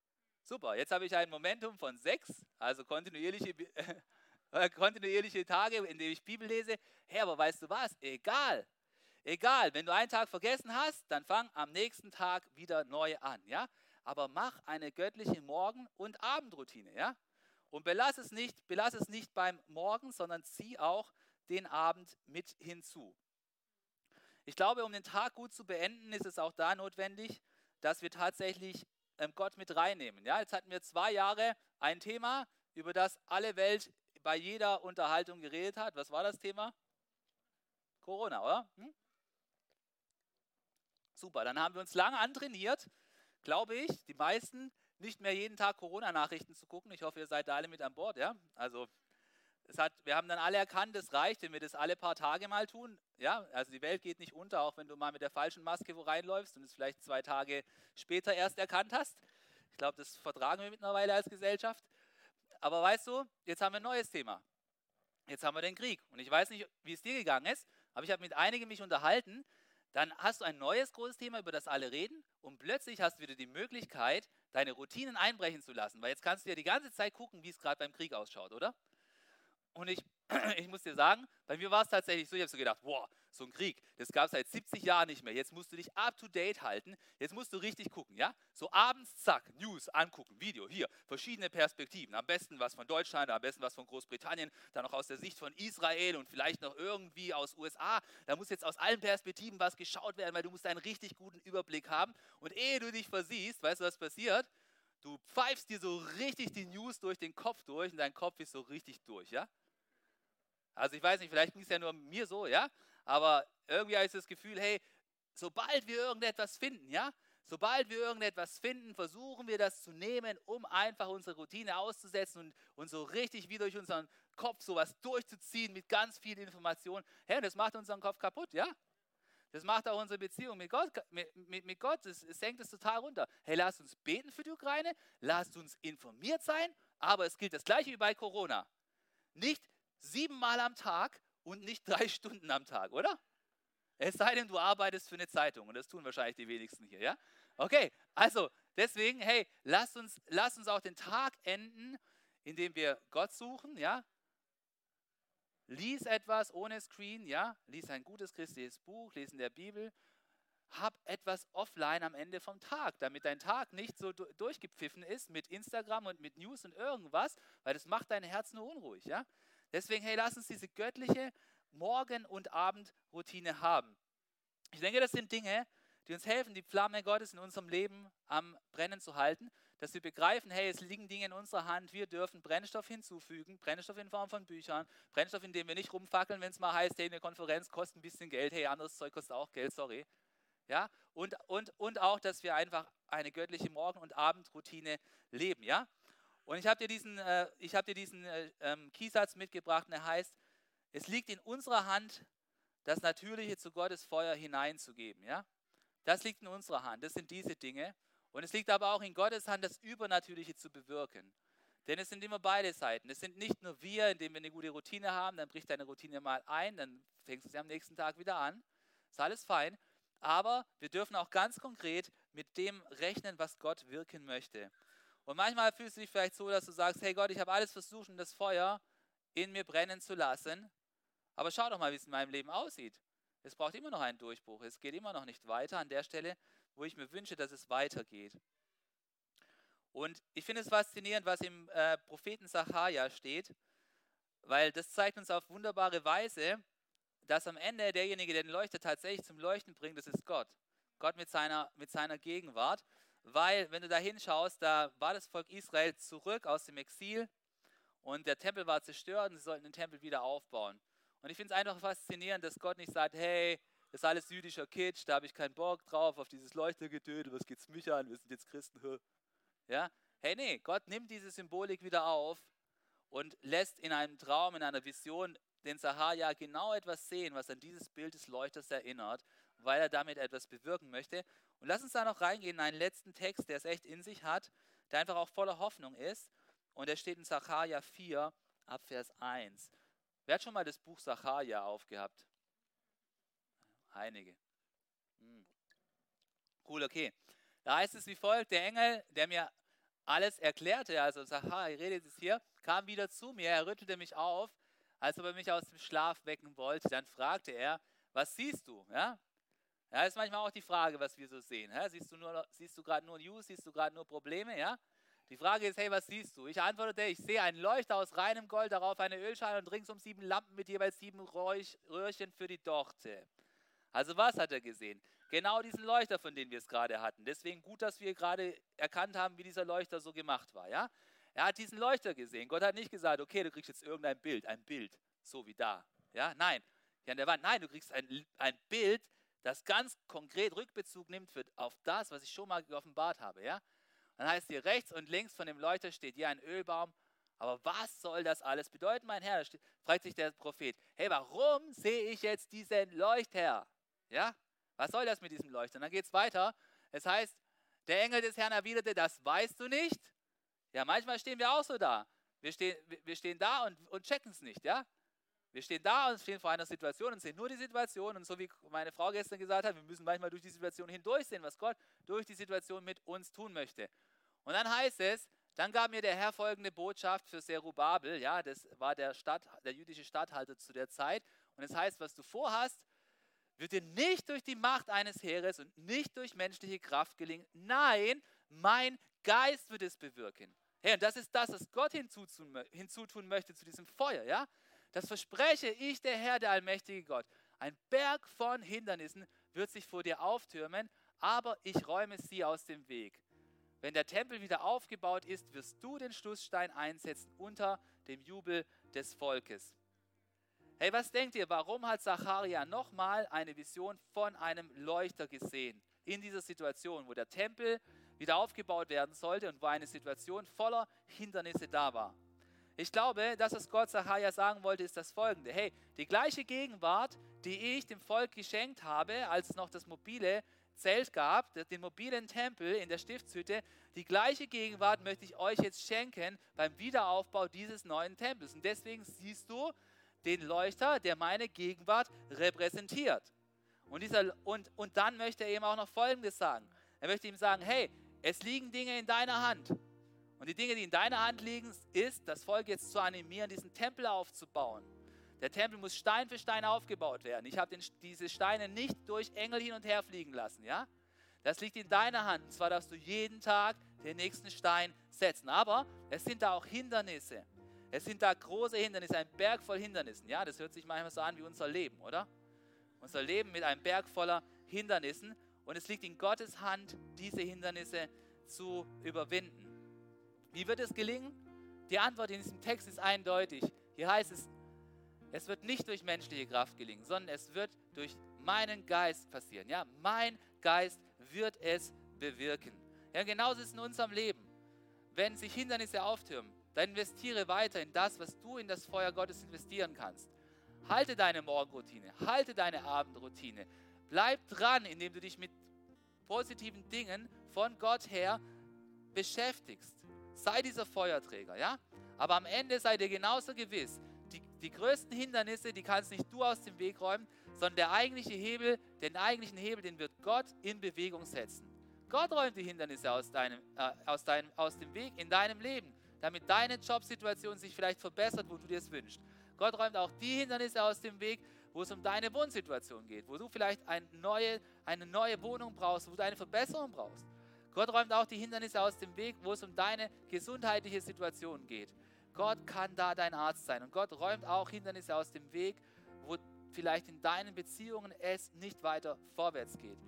Super, jetzt habe ich ein Momentum von sechs, also kontinuierliche äh, kontinuierliche Tage, in denen ich Bibel lese. Hey, aber weißt du was? Egal. Egal, wenn du einen Tag vergessen hast, dann fang am nächsten Tag wieder neu an, ja? Aber mach eine göttliche Morgen- und Abendroutine, ja? Und belass es nicht, belass es nicht beim Morgen, sondern zieh auch den Abend mit hinzu. Ich glaube, um den Tag gut zu beenden, ist es auch da notwendig, dass wir tatsächlich Gott mit reinnehmen. Ja, jetzt hatten wir zwei Jahre ein Thema, über das alle Welt bei jeder Unterhaltung geredet hat. Was war das Thema? Corona, oder? Hm? Super, dann haben wir uns lange antrainiert, glaube ich, die meisten nicht mehr jeden Tag Corona-Nachrichten zu gucken. Ich hoffe, ihr seid da alle mit an Bord, ja? Also es hat, wir haben dann alle erkannt, es reicht, wenn wir das alle paar Tage mal tun. Ja, also die Welt geht nicht unter, auch wenn du mal mit der falschen Maske wo reinläufst und es vielleicht zwei Tage später erst erkannt hast. Ich glaube, das vertragen wir mittlerweile als Gesellschaft. Aber weißt du, jetzt haben wir ein neues Thema. Jetzt haben wir den Krieg. Und ich weiß nicht, wie es dir gegangen ist, aber ich habe mit einigen mich unterhalten. Dann hast du ein neues großes Thema, über das alle reden. Und plötzlich hast du wieder die Möglichkeit, deine Routinen einbrechen zu lassen. Weil jetzt kannst du ja die ganze Zeit gucken, wie es gerade beim Krieg ausschaut, oder? Und ich, ich muss dir sagen, bei mir war es tatsächlich so, ich habe so gedacht, boah, so ein Krieg, das gab es seit 70 Jahren nicht mehr. Jetzt musst du dich up to date halten. Jetzt musst du richtig gucken, ja? So abends, zack, News angucken, Video, hier, verschiedene Perspektiven. Am besten was von Deutschland, am besten was von Großbritannien, dann noch aus der Sicht von Israel und vielleicht noch irgendwie aus USA. Da muss jetzt aus allen Perspektiven was geschaut werden, weil du musst einen richtig guten Überblick haben. Und ehe du dich versiehst, weißt du, was passiert? du pfeifst dir so richtig die News durch den Kopf durch und dein Kopf ist so richtig durch, ja? Also ich weiß nicht, vielleicht ging es ja nur mir so, ja? Aber irgendwie habe ich das Gefühl, hey, sobald wir irgendetwas finden, ja? Sobald wir irgendetwas finden, versuchen wir das zu nehmen, um einfach unsere Routine auszusetzen und, und so richtig wie durch unseren Kopf sowas durchzuziehen mit ganz viel Information. Hey, das macht unseren Kopf kaputt, ja? Das macht auch unsere Beziehung mit Gott, mit, mit, mit Gott es, es senkt es total runter. Hey, lasst uns beten für die Ukraine, lasst uns informiert sein, aber es gilt das gleiche wie bei Corona. Nicht siebenmal am Tag und nicht drei Stunden am Tag, oder? Es sei denn, du arbeitest für eine Zeitung und das tun wahrscheinlich die wenigsten hier, ja? Okay, also deswegen, hey, lasst uns, lasst uns auch den Tag enden, indem wir Gott suchen, ja? Lies etwas ohne Screen, ja? Lies ein gutes christliches Buch, lesen der Bibel. Hab etwas offline am Ende vom Tag, damit dein Tag nicht so durchgepfiffen ist mit Instagram und mit News und irgendwas, weil das macht dein Herz nur unruhig, ja? Deswegen, hey, lass uns diese göttliche Morgen- und Abendroutine haben. Ich denke, das sind Dinge, die uns helfen, die Flamme Gottes in unserem Leben am Brennen zu halten, dass wir begreifen, hey, es liegen Dinge in unserer Hand, wir dürfen Brennstoff hinzufügen, Brennstoff in Form von Büchern, Brennstoff, in dem wir nicht rumfackeln, wenn es mal heißt, hey, eine Konferenz kostet ein bisschen Geld, hey, anderes Zeug kostet auch Geld, sorry. Ja, und, und, und auch, dass wir einfach eine göttliche Morgen- und Abendroutine leben, ja. Und ich habe dir diesen, äh, ich hab dir diesen äh, ähm, Kiesatz mitgebracht, der heißt, es liegt in unserer Hand, das Natürliche zu Gottes Feuer hineinzugeben. Ja? Das liegt in unserer Hand. Das sind diese Dinge. Und es liegt aber auch in Gottes Hand, das Übernatürliche zu bewirken. Denn es sind immer beide Seiten. Es sind nicht nur wir, indem wir eine gute Routine haben, dann bricht deine Routine mal ein, dann fängst du sie am nächsten Tag wieder an. Ist alles fein. Aber wir dürfen auch ganz konkret mit dem rechnen, was Gott wirken möchte. Und manchmal fühlst du dich vielleicht so, dass du sagst, hey Gott, ich habe alles versucht, um das Feuer in mir brennen zu lassen. Aber schau doch mal, wie es in meinem Leben aussieht. Es braucht immer noch einen Durchbruch. Es geht immer noch nicht weiter an der Stelle, wo ich mir wünsche, dass es weitergeht. Und ich finde es faszinierend, was im äh, Propheten Sacharja steht, weil das zeigt uns auf wunderbare Weise, dass am Ende derjenige, der den Leuchter tatsächlich zum Leuchten bringt, das ist Gott. Gott mit seiner, mit seiner Gegenwart. Weil, wenn du da hinschaust, da war das Volk Israel zurück aus dem Exil und der Tempel war zerstört und sie sollten den Tempel wieder aufbauen. Und ich finde es einfach faszinierend, dass Gott nicht sagt, hey, das ist alles jüdischer Kitsch, da habe ich keinen Bock drauf, auf dieses Leuchtergetöte, was geht's mich an, wir sind jetzt Christen. Ja? Hey, nee, Gott nimmt diese Symbolik wieder auf und lässt in einem Traum, in einer Vision den Sahaja genau etwas sehen, was an dieses Bild des Leuchters erinnert, weil er damit etwas bewirken möchte. Und lass uns da noch reingehen in einen letzten Text, der es echt in sich hat, der einfach auch voller Hoffnung ist. Und der steht in Sacharja 4, ab Vers 1. Wer hat schon mal das Buch Sacharja aufgehabt? Einige. Hm. Cool, okay. Da heißt es wie folgt: Der Engel, der mir alles erklärte, also Sacharja redet es hier, kam wieder zu mir, er rüttelte mich auf, als ob er mich aus dem Schlaf wecken wollte. Dann fragte er: Was siehst du? Ja, ja, ist manchmal auch die Frage, was wir so sehen. Ja, siehst du, siehst du gerade nur News, siehst du gerade nur Probleme? Ja? Die Frage ist, hey, was siehst du? Ich antwortete, ich sehe einen Leuchter aus reinem Gold, darauf eine Ölschale und ringsum sieben Lampen mit jeweils sieben Röhrchen für die Dochte. Also was hat er gesehen? Genau diesen Leuchter, von dem wir es gerade hatten. Deswegen gut, dass wir gerade erkannt haben, wie dieser Leuchter so gemacht war. Ja? Er hat diesen Leuchter gesehen. Gott hat nicht gesagt, okay, du kriegst jetzt irgendein Bild, ein Bild, so wie da. Ja? Nein, hier an der Wand. Nein, du kriegst ein, ein Bild, das ganz konkret Rückbezug nimmt für, auf das, was ich schon mal geoffenbart habe. Ja? Dann heißt hier rechts und links von dem Leuchter steht hier ein Ölbaum. Aber was soll das alles bedeuten, mein Herr? Da fragt sich der Prophet, hey, warum sehe ich jetzt diesen Leuchter? Ja? Was soll das mit diesem Leuchter? Und dann geht es weiter. Es heißt, der Engel des Herrn erwiderte, das weißt du nicht? Ja, manchmal stehen wir auch so da. Wir stehen, wir stehen da und, und checken es nicht, ja? Wir stehen da und stehen vor einer Situation und sehen nur die Situation. Und so wie meine Frau gestern gesagt hat, wir müssen manchmal durch die Situation hindurchsehen, was Gott durch die Situation mit uns tun möchte. Und dann heißt es, dann gab mir der Herr folgende Botschaft für Serubabel. Ja, das war der, Stadt, der jüdische Statthalter zu der Zeit. Und es heißt, was du vorhast, wird dir nicht durch die Macht eines Heeres und nicht durch menschliche Kraft gelingen. Nein, mein Geist wird es bewirken. Hey, und das ist das, was Gott hinzutun, hinzutun möchte zu diesem Feuer. Ja? Das verspreche ich, der Herr, der allmächtige Gott. Ein Berg von Hindernissen wird sich vor dir auftürmen, aber ich räume sie aus dem Weg. wenn der Tempel wieder aufgebaut ist, wirst du den Schlussstein einsetzen unter dem Jubel des Volkes. Hey, was denkt ihr, warum hat Zacharia nochmal eine Vision von einem Leuchter gesehen in dieser Situation, wo der Tempel wieder aufgebaut werden sollte und wo eine Situation voller Hindernisse da war? Ich glaube, dass es Gott Zacharia sagen wollte, ist das folgende. Hey, die gleiche Gegenwart, die ich dem Volk geschenkt habe, als es noch das mobile Zelt gab, den mobilen Tempel in der Stiftshütte, die gleiche Gegenwart möchte ich euch jetzt schenken beim Wiederaufbau dieses neuen Tempels. Und deswegen siehst du den Leuchter, der meine Gegenwart repräsentiert. Und, dieser, und, und dann möchte er ihm auch noch Folgendes sagen. Er möchte ihm sagen, hey, es liegen Dinge in deiner Hand. Und die Dinge, die in deiner Hand liegen, ist, das Volk jetzt zu animieren, diesen Tempel aufzubauen. Der Tempel muss Stein für Stein aufgebaut werden. Ich habe diese Steine nicht durch Engel hin und her fliegen lassen. Ja? Das liegt in deiner Hand. Und zwar darfst du jeden Tag den nächsten Stein setzen. Aber es sind da auch Hindernisse. Es sind da große Hindernisse, ein Berg voll Hindernissen. Ja, das hört sich manchmal so an wie unser Leben, oder? Unser Leben mit einem Berg voller Hindernissen. Und es liegt in Gottes Hand, diese Hindernisse zu überwinden. Wie wird es gelingen? Die Antwort in diesem Text ist eindeutig. Hier heißt es, es wird nicht durch menschliche Kraft gelingen, sondern es wird durch meinen Geist passieren. Ja, mein Geist wird es bewirken. Ja, genauso ist es in unserem Leben. Wenn sich Hindernisse auftürmen, dann investiere weiter in das, was du in das Feuer Gottes investieren kannst. Halte deine Morgenroutine, halte deine Abendroutine. Bleib dran, indem du dich mit positiven Dingen von Gott her beschäftigst. Sei dieser Feuerträger, ja? Aber am Ende sei dir genauso gewiss, die, die größten Hindernisse, die kannst nicht du aus dem Weg räumen, sondern der eigentliche Hebel, den eigentlichen Hebel, den wird Gott in Bewegung setzen. Gott räumt die Hindernisse aus, deinem, äh, aus, deinem, aus dem Weg in deinem Leben, damit deine Jobsituation sich vielleicht verbessert, wo du dir es wünschst. Gott räumt auch die Hindernisse aus dem Weg, wo es um deine Wohnsituation geht, wo du vielleicht eine neue, eine neue Wohnung brauchst, wo du eine Verbesserung brauchst. Gott räumt auch die Hindernisse aus dem Weg, wo es um deine gesundheitliche Situation geht. Gott kann da dein Arzt sein. Und Gott räumt auch Hindernisse aus dem Weg, wo vielleicht in deinen Beziehungen es nicht weiter vorwärts geht.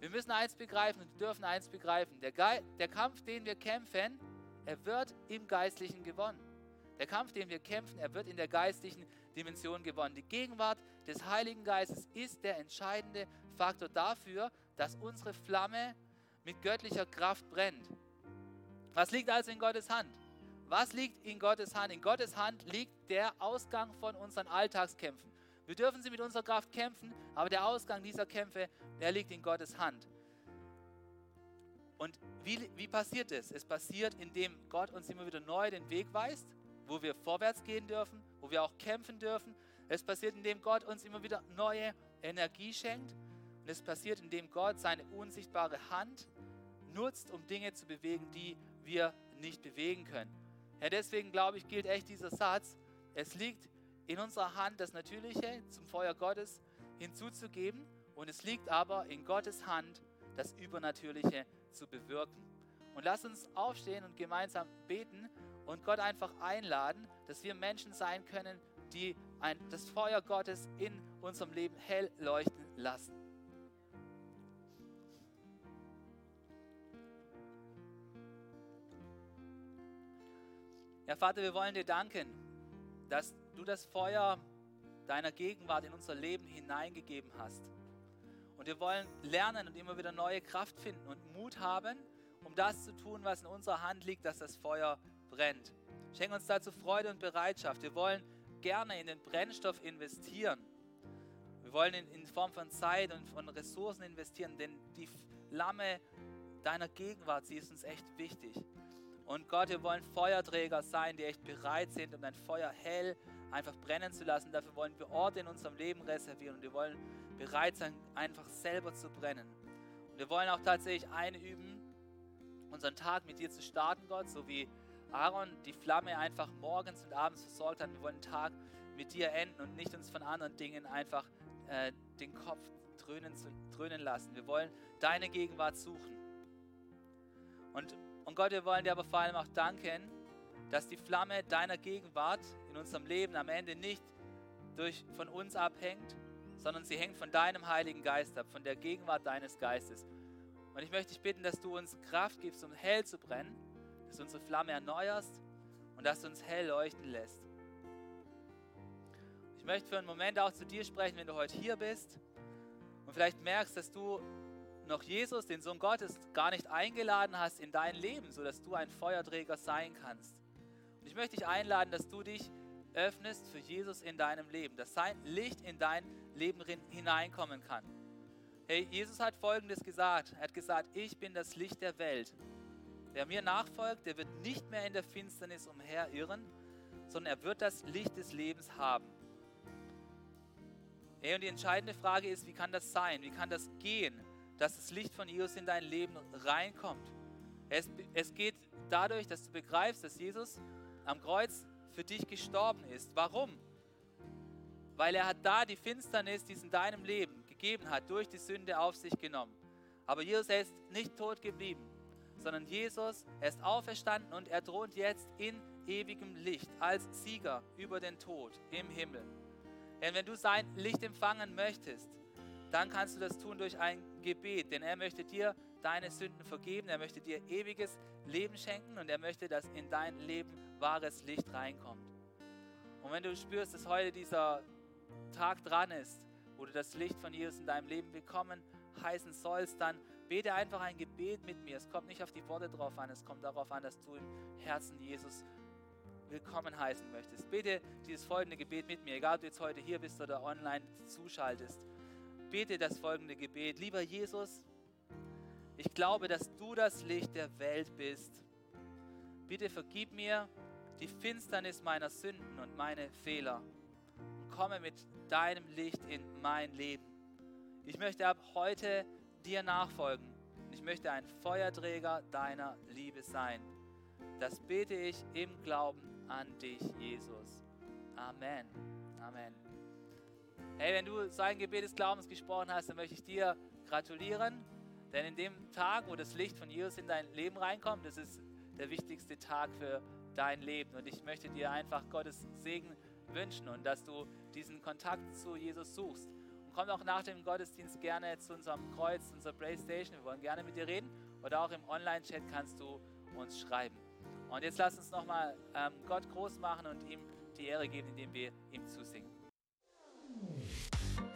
Wir müssen eins begreifen und dürfen eins begreifen. Der, Ge der Kampf, den wir kämpfen, er wird im Geistlichen gewonnen. Der Kampf, den wir kämpfen, er wird in der geistlichen Dimension gewonnen. Die Gegenwart des Heiligen Geistes ist der entscheidende Faktor dafür, dass unsere Flamme mit göttlicher Kraft brennt. Was liegt also in Gottes Hand? Was liegt in Gottes Hand? In Gottes Hand liegt der Ausgang von unseren Alltagskämpfen. Wir dürfen sie mit unserer Kraft kämpfen, aber der Ausgang dieser Kämpfe, der liegt in Gottes Hand. Und wie, wie passiert es? Es passiert, indem Gott uns immer wieder neu den Weg weist, wo wir vorwärts gehen dürfen, wo wir auch kämpfen dürfen. Es passiert, indem Gott uns immer wieder neue Energie schenkt. Und es passiert, indem Gott seine unsichtbare Hand nutzt, um Dinge zu bewegen, die wir nicht bewegen können. Ja, deswegen glaube ich, gilt echt dieser Satz, es liegt in unserer Hand, das Natürliche zum Feuer Gottes hinzuzugeben und es liegt aber in Gottes Hand, das Übernatürliche zu bewirken. Und lass uns aufstehen und gemeinsam beten und Gott einfach einladen, dass wir Menschen sein können, die ein, das Feuer Gottes in unserem Leben hell leuchten lassen. Ja, Vater, wir wollen dir danken, dass du das Feuer deiner Gegenwart in unser Leben hineingegeben hast. Und wir wollen lernen und immer wieder neue Kraft finden und Mut haben, um das zu tun, was in unserer Hand liegt, dass das Feuer brennt. Schenk uns dazu Freude und Bereitschaft. Wir wollen gerne in den Brennstoff investieren. Wir wollen in, in Form von Zeit und von Ressourcen investieren, denn die Flamme deiner Gegenwart, sie ist uns echt wichtig. Und Gott, wir wollen Feuerträger sein, die echt bereit sind, um dein Feuer hell einfach brennen zu lassen. Dafür wollen wir Orte in unserem Leben reservieren und wir wollen bereit sein, einfach selber zu brennen. Und wir wollen auch tatsächlich einüben, unseren Tag mit dir zu starten, Gott, so wie Aaron die Flamme einfach morgens und abends versorgt hat. Wir wollen den Tag mit dir enden und nicht uns von anderen Dingen einfach äh, den Kopf dröhnen, zu, dröhnen lassen. Wir wollen deine Gegenwart suchen. Und und Gott, wir wollen dir aber vor allem auch danken, dass die Flamme deiner Gegenwart in unserem Leben am Ende nicht durch, von uns abhängt, sondern sie hängt von deinem Heiligen Geist ab, von der Gegenwart deines Geistes. Und ich möchte dich bitten, dass du uns Kraft gibst, um hell zu brennen, dass du unsere Flamme erneuerst und dass du uns hell leuchten lässt. Ich möchte für einen Moment auch zu dir sprechen, wenn du heute hier bist und vielleicht merkst, dass du noch Jesus, den Sohn Gottes, gar nicht eingeladen hast in dein Leben, sodass du ein Feuerträger sein kannst. Und ich möchte dich einladen, dass du dich öffnest für Jesus in deinem Leben, dass sein Licht in dein Leben hineinkommen kann. Hey, Jesus hat Folgendes gesagt. Er hat gesagt, ich bin das Licht der Welt. Wer mir nachfolgt, der wird nicht mehr in der Finsternis umherirren, sondern er wird das Licht des Lebens haben. Hey, und die entscheidende Frage ist, wie kann das sein? Wie kann das gehen, dass das Licht von Jesus in dein Leben reinkommt? Es, es geht dadurch, dass du begreifst, dass Jesus am Kreuz für dich gestorben ist. Warum? Weil er hat da die Finsternis, die es in deinem Leben gegeben hat, durch die Sünde auf sich genommen. Aber Jesus, er ist nicht tot geblieben sondern Jesus, er ist auferstanden und er thront jetzt in ewigem Licht als Sieger über den Tod im Himmel. Denn wenn du sein Licht empfangen möchtest, dann kannst du das tun durch ein Gebet, denn er möchte dir deine Sünden vergeben, er möchte dir ewiges Leben schenken und er möchte, dass in dein Leben wahres Licht reinkommt. Und wenn du spürst, dass heute dieser Tag dran ist, wo du das Licht von Jesus in deinem Leben bekommen heißen sollst, dann Bete einfach ein Gebet mit mir. Es kommt nicht auf die Worte drauf an, es kommt darauf an, dass du im Herzen Jesus willkommen heißen möchtest. Bete dieses folgende Gebet mit mir, egal ob du jetzt heute hier bist oder online zuschaltest. Bete das folgende Gebet. Lieber Jesus, ich glaube, dass du das Licht der Welt bist. Bitte vergib mir die Finsternis meiner Sünden und meine Fehler und komme mit deinem Licht in mein Leben. Ich möchte ab heute dir nachfolgen. Ich möchte ein Feuerträger deiner Liebe sein. Das bete ich im Glauben an dich, Jesus. Amen. Amen. Hey, wenn du so ein Gebet des Glaubens gesprochen hast, dann möchte ich dir gratulieren. Denn in dem Tag, wo das Licht von Jesus in dein Leben reinkommt, das ist der wichtigste Tag für dein Leben. Und ich möchte dir einfach Gottes Segen wünschen und dass du diesen Kontakt zu Jesus suchst komm auch nach dem Gottesdienst gerne zu unserem Kreuz, zu unserer Playstation. Wir wollen gerne mit dir reden. Oder auch im Online-Chat kannst du uns schreiben. Und jetzt lass uns nochmal ähm, Gott groß machen und ihm die Ehre geben, indem wir ihm zusingen.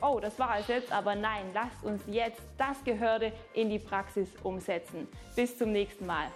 oh, das war es jetzt, aber nein, lasst uns jetzt das Gehörte in die Praxis umsetzen. Bis zum nächsten Mal.